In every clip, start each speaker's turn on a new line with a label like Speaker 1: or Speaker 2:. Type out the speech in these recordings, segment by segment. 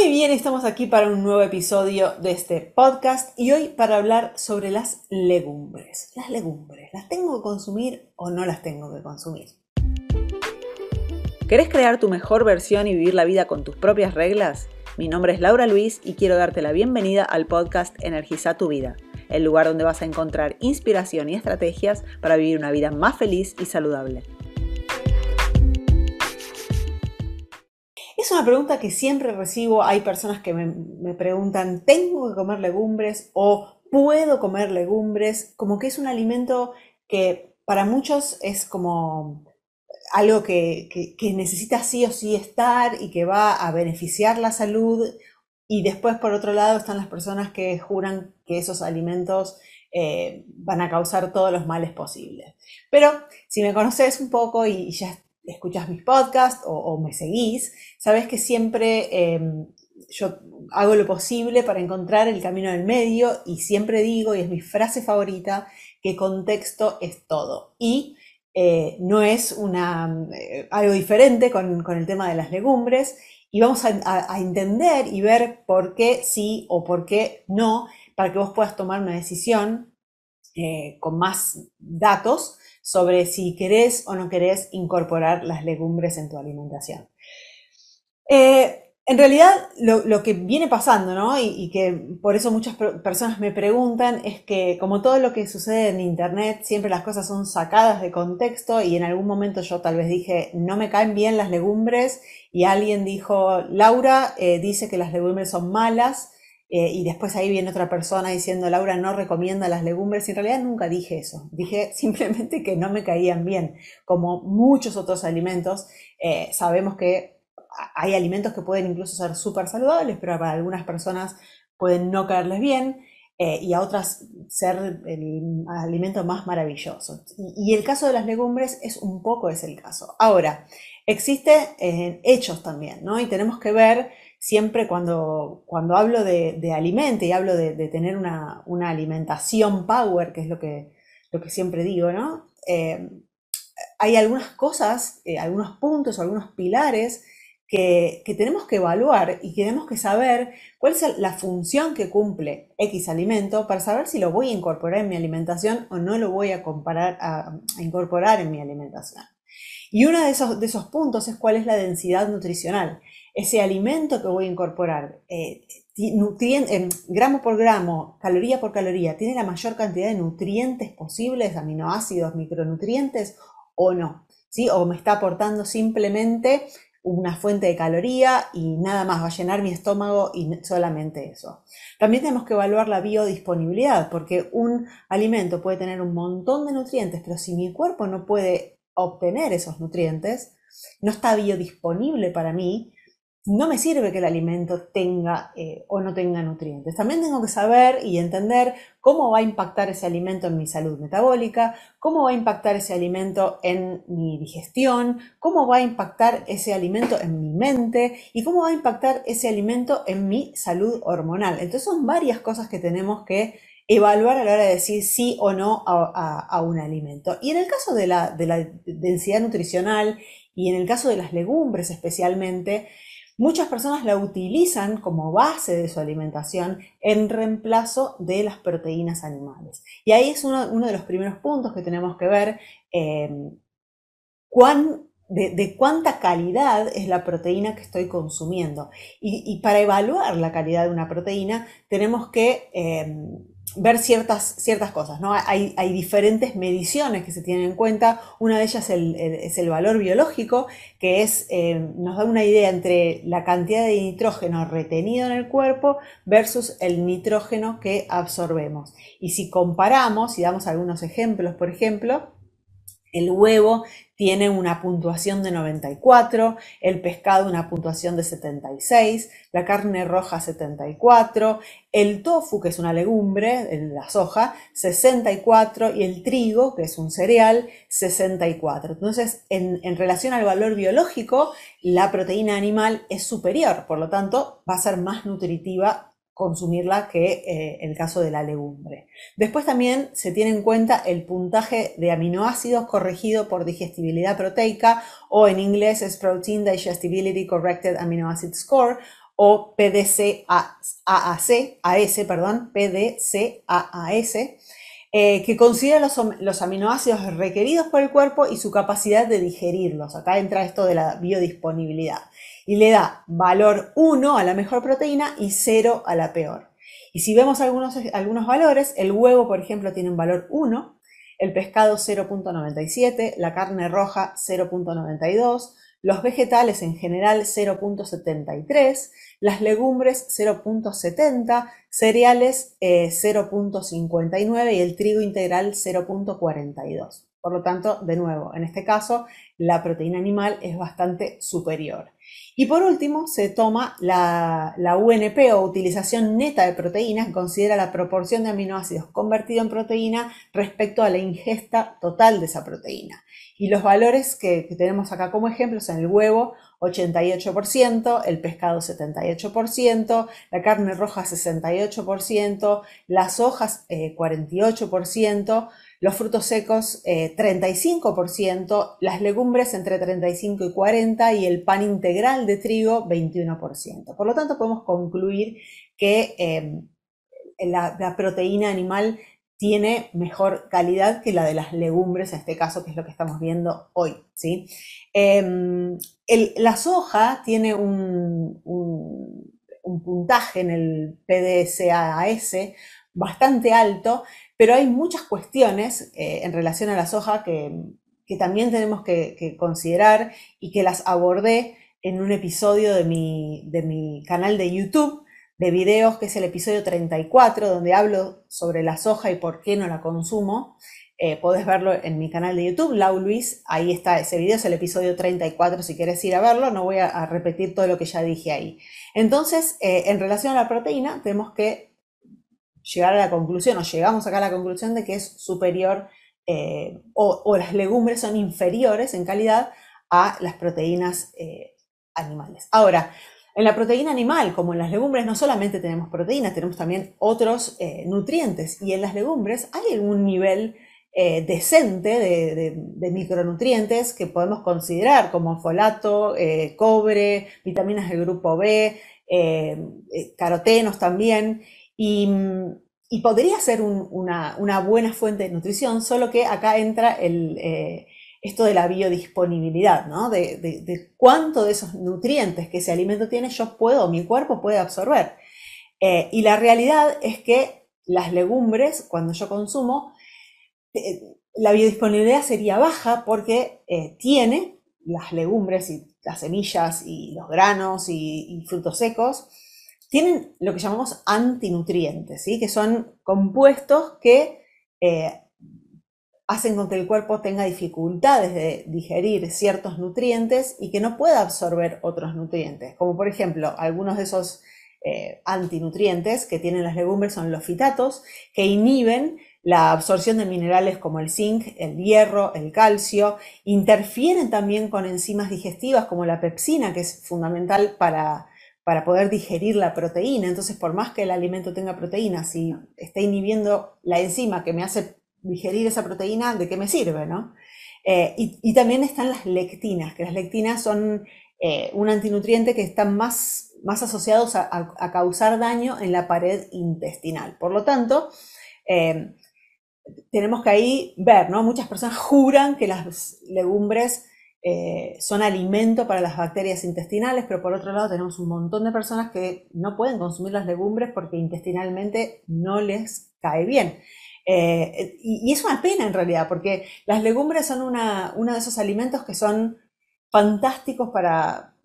Speaker 1: Muy bien, estamos aquí para un nuevo episodio de este podcast y hoy para hablar sobre las legumbres. Las legumbres, ¿las tengo que consumir o no las tengo que consumir? ¿Querés crear tu mejor versión y vivir la vida con tus propias reglas? Mi nombre es Laura Luis y quiero darte la bienvenida al podcast Energiza tu vida, el lugar donde vas a encontrar inspiración y estrategias para vivir una vida más feliz y saludable. Es una pregunta que siempre recibo. Hay personas que me, preguntan, ¿tengo que comer legumbres o puedo comer legumbres? Como que es un alimento que para muchos es como algo que, necesita sí o sí estar y que va a beneficiar la salud. Y después, por otro lado, están las personas que juran que esos alimentos eh, van a causar todos los males posibles. Pero si me conoces un poco y ya escuchas mis podcasts o, me seguís, sabes que siempre em, yo hago lo posible para encontrar el camino del medio y siempre digo, y es mi frase favorita, que contexto es todo. Y eh, no es una, eh, algo diferente con, el tema de las legumbres y vamos a, entender y ver por qué sí o por qué no, para que vos puedas tomar una decisión eh, con más datos sobre si querés o no querés incorporar las legumbres en tu alimentación. Eh, en realidad, lo, que viene pasando, ¿no? Y, que por eso muchas personas me preguntan, es que como todo lo que sucede en Internet, siempre las cosas son sacadas de contexto y en algún momento yo tal vez dije, no me caen bien las legumbres y alguien dijo, Laura eh, dice que las legumbres son malas eh, y después ahí viene otra persona diciendo, Laura no recomienda las legumbres. Y en realidad nunca dije eso. Dije simplemente que no me caían bien. Como muchos otros alimentos, eh, sabemos que hay alimentos que pueden incluso ser súper saludables, pero para algunas personas pueden no caerles bien. Eh, y a otras ser el alimento más maravilloso. Y, el caso de las legumbres es un poco ese el caso. Ahora, existe hechos también, ¿no? Y tenemos que ver siempre cuando, cuando hablo de, alimento y hablo de, tener una, alimentación power, que es lo que, lo que siempre digo, ¿no? Eh, hay algunas cosas, eh, algunos puntos o algunos pilares que, tenemos que evaluar y tenemos que saber cuál es la función que cumple X alimento para saber si lo voy a incorporar en mi alimentación o no lo voy a, comparar, a, incorporar en mi alimentación. Y uno de esos, de esos puntos es cuál es la densidad nutricional ese alimento que voy a incorporar, eh, gramo por gramo, caloría por caloría, tiene la mayor cantidad de nutrientes posibles, aminoácidos, micronutrientes o no, ¿sí? O me está aportando simplemente una fuente de caloría y nada más, va a llenar mi estómago y solamente eso. También tenemos que evaluar la biodisponibilidad, porque un alimento puede tener un montón de nutrientes, pero si mi cuerpo no puede obtener esos nutrientes, no está biodisponible para mí, no me sirve que el alimento tenga eh, o no tenga nutrientes. También tengo que saber y entender cómo va a impactar ese alimento en mi salud metabólica, cómo va a impactar ese alimento en mi digestión, cómo va a impactar ese alimento en mi mente y cómo va a impactar ese alimento en mi salud hormonal. Entonces son varias cosas que tenemos que evaluar a la hora de decir sí o no a, un alimento. Y en el caso de la densidad nutricional y en el caso de las legumbres especialmente, Muchas personas la utilizan como base de su alimentación en reemplazo de las proteínas animales. Y ahí es uno, de los primeros puntos que tenemos que ver em, de, cuánta calidad es la proteína que estoy consumiendo. Y, para evaluar la calidad de una proteína tenemos que em, ver ciertas, ciertas cosas, ¿no? Hay, diferentes mediciones que se tienen en cuenta. Una de ellas es el, valor biológico, que es, eh, nos da una idea entre la cantidad de nitrógeno retenido en el cuerpo versus el nitrógeno que absorbemos. Y si comparamos, y damos algunos ejemplos, por ejemplo, el huevo tiene una puntuación de 94, el pescado una puntuación de 76, la carne roja 74, el tofu, que es una legumbre, la soja, 64 y el trigo, que es un cereal, 64. Entonces, en, en relación al valor biológico, la proteína animal es superior, por lo tanto, va a ser más nutritiva consumirla que eh, el caso de la legumbre. Después también se tiene en cuenta el puntaje de aminoácidos corregido por digestibilidad proteica o en inglés es Protein Digestibility Corrected Amino Acid Score o PDCAAC, AS, perdón, PDCAAS, eh, que considera los, aminoácidos requeridos por el cuerpo y su capacidad de digerirlos. Acá entra esto de la biodisponibilidad. Y le da valor 1 a la mejor proteína y 0 a la peor. Y si vemos algunos, algunos valores, el huevo, por ejemplo, tiene un valor 1, el pescado 0.97, la carne roja 0.92, los vegetales en general 0.73, las legumbres 0.70, cereales 0.59 eh, y el trigo integral 0.42. Por lo tanto, de nuevo, en este caso, la proteína animal es bastante superior. Y por último, se toma la, UNP o utilización neta de proteínas, que considera la proporción de aminoácidos convertido en proteína respecto a la ingesta total de esa proteína. Y los valores que, tenemos acá como ejemplo son el huevo 88%, el pescado 78%, la carne roja 68%, las hojas 48%, eh, los frutos secos 35%, eh, las legumbres entre 35 y 40% y el pan integral de trigo 21%. Por lo tanto, podemos concluir que em, la, proteína animal tiene mejor calidad que la de las legumbres, en este caso, que es lo que estamos viendo hoy. ¿sí? Em, la soja tiene un, un puntaje en el PDCAS bastante alto, pero hay muchas cuestiones eh, en relación a la soja que, también tenemos que, considerar y que las abordé en un episodio de mi, de mi canal de YouTube de videos, que es el episodio 34, donde hablo sobre la soja y por qué no la consumo. Eh, podés verlo en mi canal de YouTube, Lau Luis, ahí está ese video, es el episodio 34 si quieres ir a verlo, no voy a, repetir todo lo que ya dije ahí. Entonces, eh, en relación a la proteína, tenemos que llegar a la conclusión, o llegamos acá a la conclusión de que es superior eh, o, las legumbres son inferiores en calidad a las proteínas eh, animales. Ahora, en la proteína animal, como en las legumbres, no solamente tenemos proteínas, tenemos también otros eh, nutrientes. Y en las legumbres hay un nivel decente de, micronutrientes que podemos considerar como folato, cobre, vitaminas del grupo B, carotenos también. Y, podría ser una, buena fuente de nutrición, solo que acá entra eh, esto de la biodisponibilidad, ¿no? De, cuánto de esos nutrientes que ese alimento tiene yo puedo, mi cuerpo puede absorber. Eh, y la realidad es que las legumbres, cuando yo consumo, eh, la biodisponibilidad sería baja porque tiene las legumbres y las semillas y los granos y frutos secos, tienen lo que llamamos antinutrientes, ¿sí? que son compuestos que eh, hacen con que el cuerpo tenga dificultades de digerir ciertos nutrientes y que no pueda absorber otros nutrientes, como por ejemplo algunos de esos eh, antinutrientes que tienen las legumbres son los fitatos, que inhiben la absorción de minerales como el zinc, el hierro, el calcio, interfieren también con enzimas digestivas como la pepsina, que es fundamental para para poder digerir la proteína. Entonces, por más que el alimento tenga proteína, si está inhibiendo la enzima que me hace digerir esa proteína, ¿de qué me sirve? ¿no? Eh, y, también están las lectinas, que las lectinas son eh, un antinutriente que están más, más asociados a, causar daño en la pared intestinal. Por lo tanto, eh, tenemos que ahí ver, ¿no? Muchas personas juran que las legumbres eh, son alimento para las bacterias intestinales, pero por otro lado tenemos un montón de personas que no pueden consumir las legumbres porque intestinalmente no les cae bien. Eh, y, es una pena en realidad, porque las legumbres son una, uno de esos alimentos que son fantásticos para,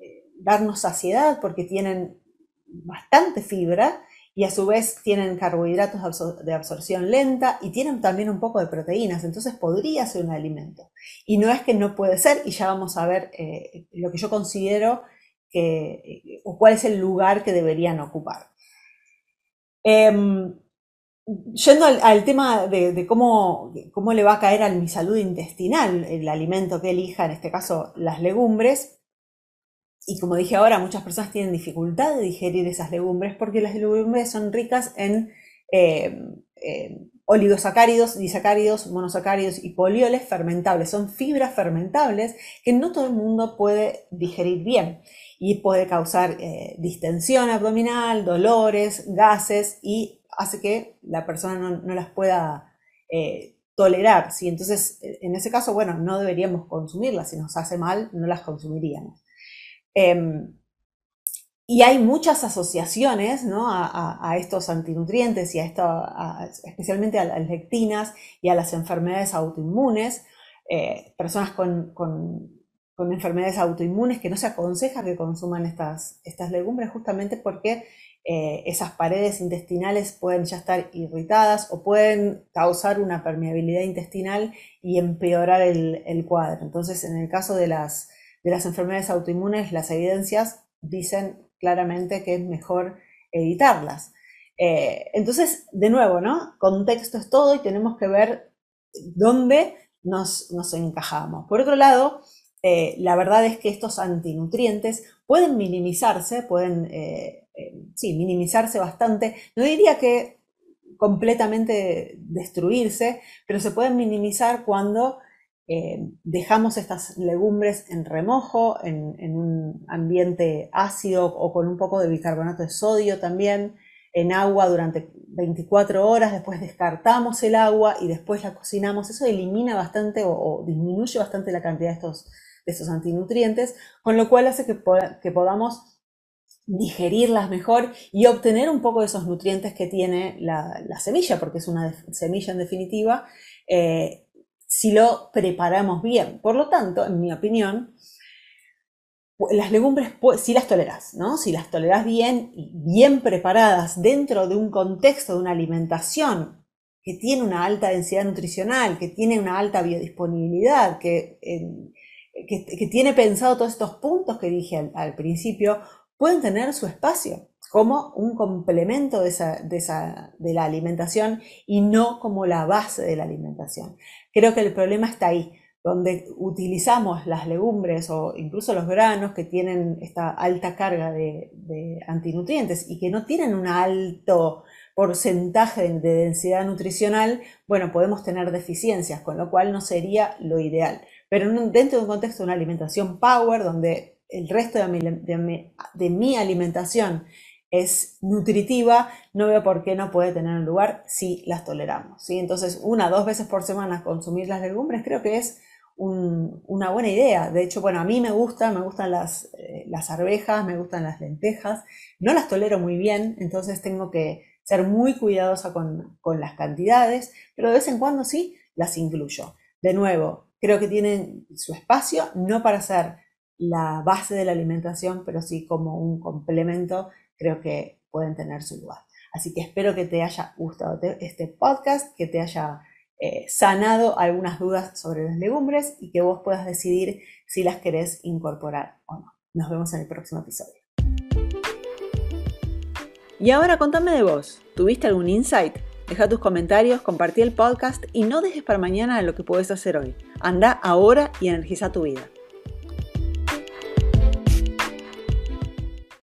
Speaker 1: eh, darnos saciedad, porque tienen bastante fibra y a su vez tienen carbohidratos de absorción lenta y tienen también un poco de proteínas, entonces podría ser un alimento. Y no es que no puede ser, y ya vamos a ver eh, lo que yo considero que, eh, o cuál es el lugar que deberían ocupar. Em, yendo al, tema de, cómo, cómo, le va a caer a mi salud intestinal el alimento que elija, en este caso las legumbres, y como dije ahora, muchas personas tienen dificultad de digerir esas legumbres porque las legumbres son ricas en eh, oligosacáridos, disacáridos, monosacáridos y polioles fermentables. Son fibras fermentables que no todo el mundo puede digerir bien y puede causar eh, distensión abdominal, dolores, gases y hace que la persona no, las pueda eh, tolerar. ¿sí? Entonces, en ese caso, bueno, no deberíamos consumirlas. Si nos hace mal, no las consumiríamos. Em, y hay muchas asociaciones a, estos antinutrientes y a esto, especialmente a las lectinas y a las enfermedades autoinmunes. Eh, personas con, enfermedades autoinmunes que no se aconseja que consuman estas, estas legumbres justamente porque eh, esas paredes intestinales pueden ya estar irritadas o pueden causar una permeabilidad intestinal y empeorar el, cuadro. Entonces, en el caso de las, de las enfermedades autoinmunes, las evidencias dicen claramente que es mejor editarlas. Eh, entonces, de nuevo, ¿no? Contexto es todo y tenemos que ver dónde nos, encajamos. Por otro lado, eh, la verdad es que estos antinutrientes pueden minimizarse, pueden, eh, sí, minimizarse bastante. No diría que completamente destruirse, pero se pueden minimizar cuando eh, dejamos estas legumbres en remojo, en, un ambiente ácido o con un poco de bicarbonato de sodio también, en agua durante 24 horas, después descartamos el agua y después la cocinamos. Eso elimina bastante o, disminuye bastante la cantidad de estos, de estos antinutrientes, con lo cual hace que, que podamos digerirlas mejor y obtener un poco de esos nutrientes que tiene la, semilla, porque es una semilla en definitiva, eh, si lo preparamos bien. Por lo tanto, en mi opinión, las legumbres si las toleras, ¿no? Si las toleras bien y bien preparadas dentro de un contexto de una alimentación que tiene una alta densidad nutricional, que tiene una alta biodisponibilidad, que, que, tiene pensado todos estos puntos que dije al principio, pueden tener su espacio como un complemento de, esa, de, la alimentación y no como la base de la alimentación. Creo que el problema está ahí, donde utilizamos las legumbres o incluso los granos que tienen esta alta carga de, antinutrientes y que no tienen un alto porcentaje de, densidad nutricional, bueno, podemos tener deficiencias, con lo cual no sería lo ideal. Pero dentro de un contexto de una alimentación power, donde el resto de mi alimentación es nutritiva, no veo por qué no puede tener un lugar si las toleramos. ¿sí? Entonces, una, dos veces por semana consumir las legumbres creo que es una buena idea. De hecho, bueno, a mí me gustan, me gustan las, eh, las arvejas, me gustan las lentejas, no las tolero muy bien, entonces tengo que ser muy cuidadosa con, con las cantidades, pero de vez en cuando sí las incluyo. De nuevo, creo que tienen su espacio, no para ser la base de la alimentación, pero sí como un complemento creo que pueden tener su lugar. Así que espero que te haya gustado este podcast, que te haya eh, sanado algunas dudas sobre las legumbres y que vos puedas decidir si las querés incorporar o no. Nos vemos en el próximo episodio. Y ahora contame de vos. ¿Tuviste algún insight? Deja tus comentarios, compartí el podcast y no dejes para mañana lo que puedes hacer hoy. Anda ahora y energiza tu vida.